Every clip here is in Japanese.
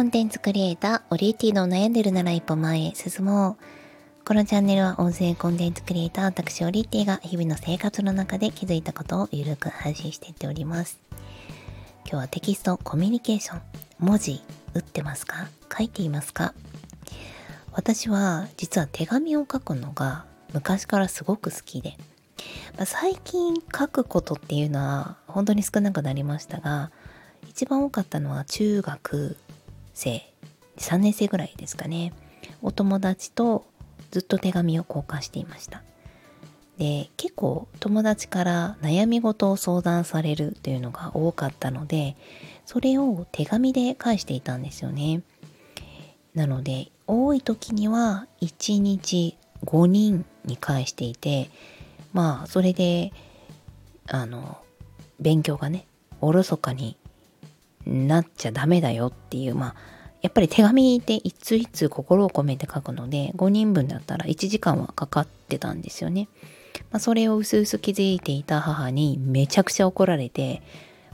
コンテンツクリエイター、オリエティの悩んでるなら一歩前へ進もう。このチャンネルは音声コンテンツクリエイター、私オリエティが日々の生活の中で気づいたことをゆるく配信していっております。今日はテキストコミュニケーション、文字打ってますか書いていますか？私は実は手紙を書くのが昔からすごく好きで、まあ、最近書くことっていうのは本当に少なくなりましたが一番多かったのは中学生3年生ぐらいですかね。お友達とずっと手紙を交換していました。で結構友達から悩み事を相談されるというのが多かったのでそれを手紙で返していたんですよね。なので多い時には1日5人に返していてまあそれであの勉強がねおろそかになっちゃダメだよっていうまあやっぱり手紙でいついつ心を込めて書くので5人分だったら1時間はかかってたんですよね。まあ、それをうすうす気づいていた母にめちゃくちゃ怒られて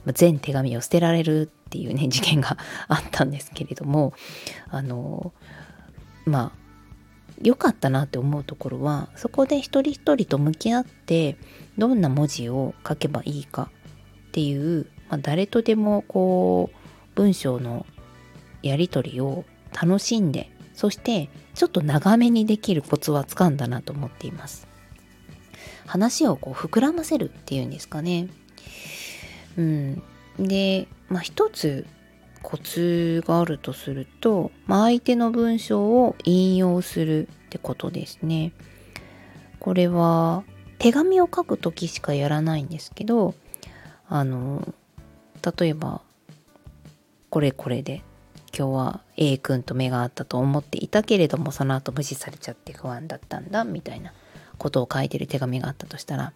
ま全手紙を捨てられるっていうね 事件があったんですけれどもあのまあ良かったなって思うところはそこで一人一人と向き合ってどんな文字を書けばいいかっていうまあ、誰とでもこう文章のやり取りを楽しんでそしてちょっと長めにできるコツはつかんだなと思っています。話をこう膨らませるっていうんですかね。うん。でまあ一つコツがあるとすると、まあ、相手の文章を引用するってことですね。これは手紙を書く時しかやらないんですけどあの例えばこれこれで今日は A 君と目が合ったと思っていたけれどもその後無視されちゃって不安だったんだみたいなことを書いてる手紙があったとしたら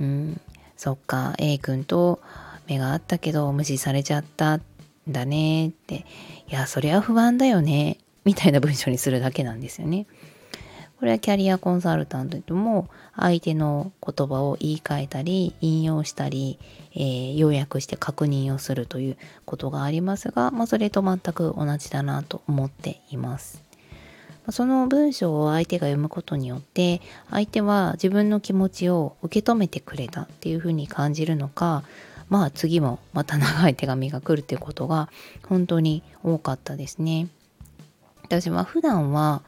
うんそっか A 君と目が合ったけど無視されちゃったんだねっていやそりゃ不安だよねみたいな文章にするだけなんですよね。これはキャリアコンサルタントでも相手の言葉を言い換えたり引用したり、えー、要約して確認をするということがありますが、まあ、それと全く同じだなと思っています。その文章を相手が読むことによって相手は自分の気持ちを受け止めてくれたっていうふうに感じるのかまあ次もまた長い手紙が来るっていうことが本当に多かったですね。私は普段は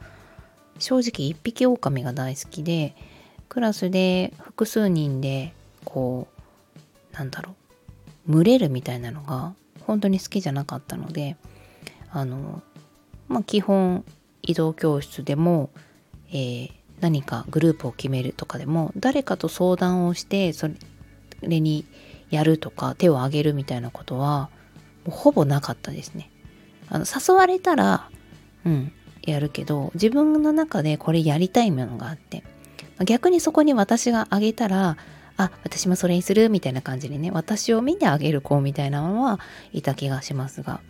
正直一匹狼が大好きでクラスで複数人でこうなんだろう群れるみたいなのが本当に好きじゃなかったのであのまあ基本移動教室でも、えー、何かグループを決めるとかでも誰かと相談をしてそれにやるとか手を挙げるみたいなことはもうほぼなかったですね。あの誘われたらうんやるけど自分の中でこれやりたいものがあって逆にそこに私があげたらあ私もそれにするみたいな感じでね私を見てあげる子みたいなのはいた気がしますが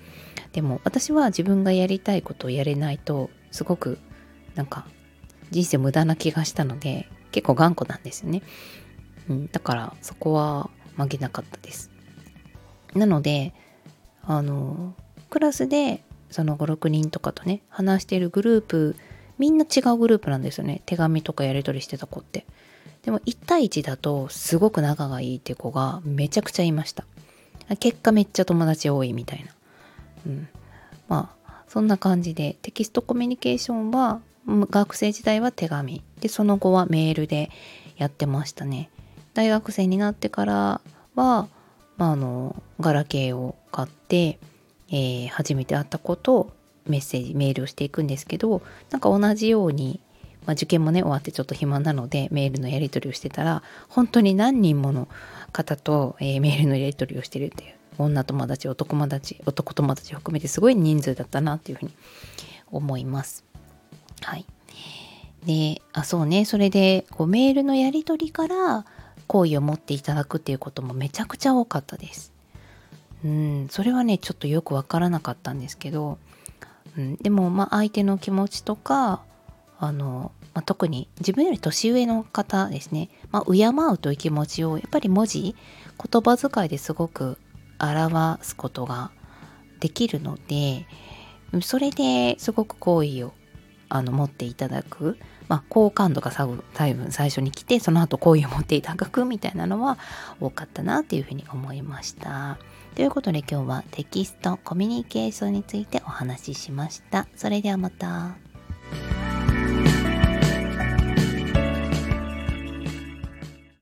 でも私は自分がやりたいことをやれないとすごくなんか人生無駄な気がしたので結構頑固なんですよね、うん、だからそこは曲げなかったです。なのであのクラスでその56人とかとね話してるグループみんな違うグループなんですよね。手紙とかやり取りしてた子って。でも1対1だとすごく仲がいいって子がめちゃくちゃいました。結果めっちゃ友達多いみたいな。うん。まあそんな感じでテキストコミュニケーションは学生時代は手紙。でその後はメールでやってましたね。大学生になってからは、まあ、あのガラケーを買ってえー、初めて会った子とメッセージメールをしていくんですけどなんか同じように、まあ、受験もね終わってちょっと暇なのでメールのやり取りをしてたら本当に何人もの方と、えー、メールのやり取りをしてるっていう女友達男友達男友達含めてすごい人数だったなっていうふうに思います。はい。で、あ、そうね。それで、こうメールのやり取りから好意を持っていただくっていうこともめちゃくちゃ多かったです。うんそれはねちょっとよくわからなかったんですけど、うん、でもまあ相手の気持ちとかあの、まあ、特に自分より年上の方ですね、まあ、敬うという気持ちをやっぱり文字言葉遣いですごく表すことができるのでそれですごく好意をあの持っていただく、まあ、好感度が最分最初に来てその後好意を持っていただくみたいなのは多かったなっていうふうに思いました。ということで今日はテキストコミュニケーションについてお話ししました。それではまた。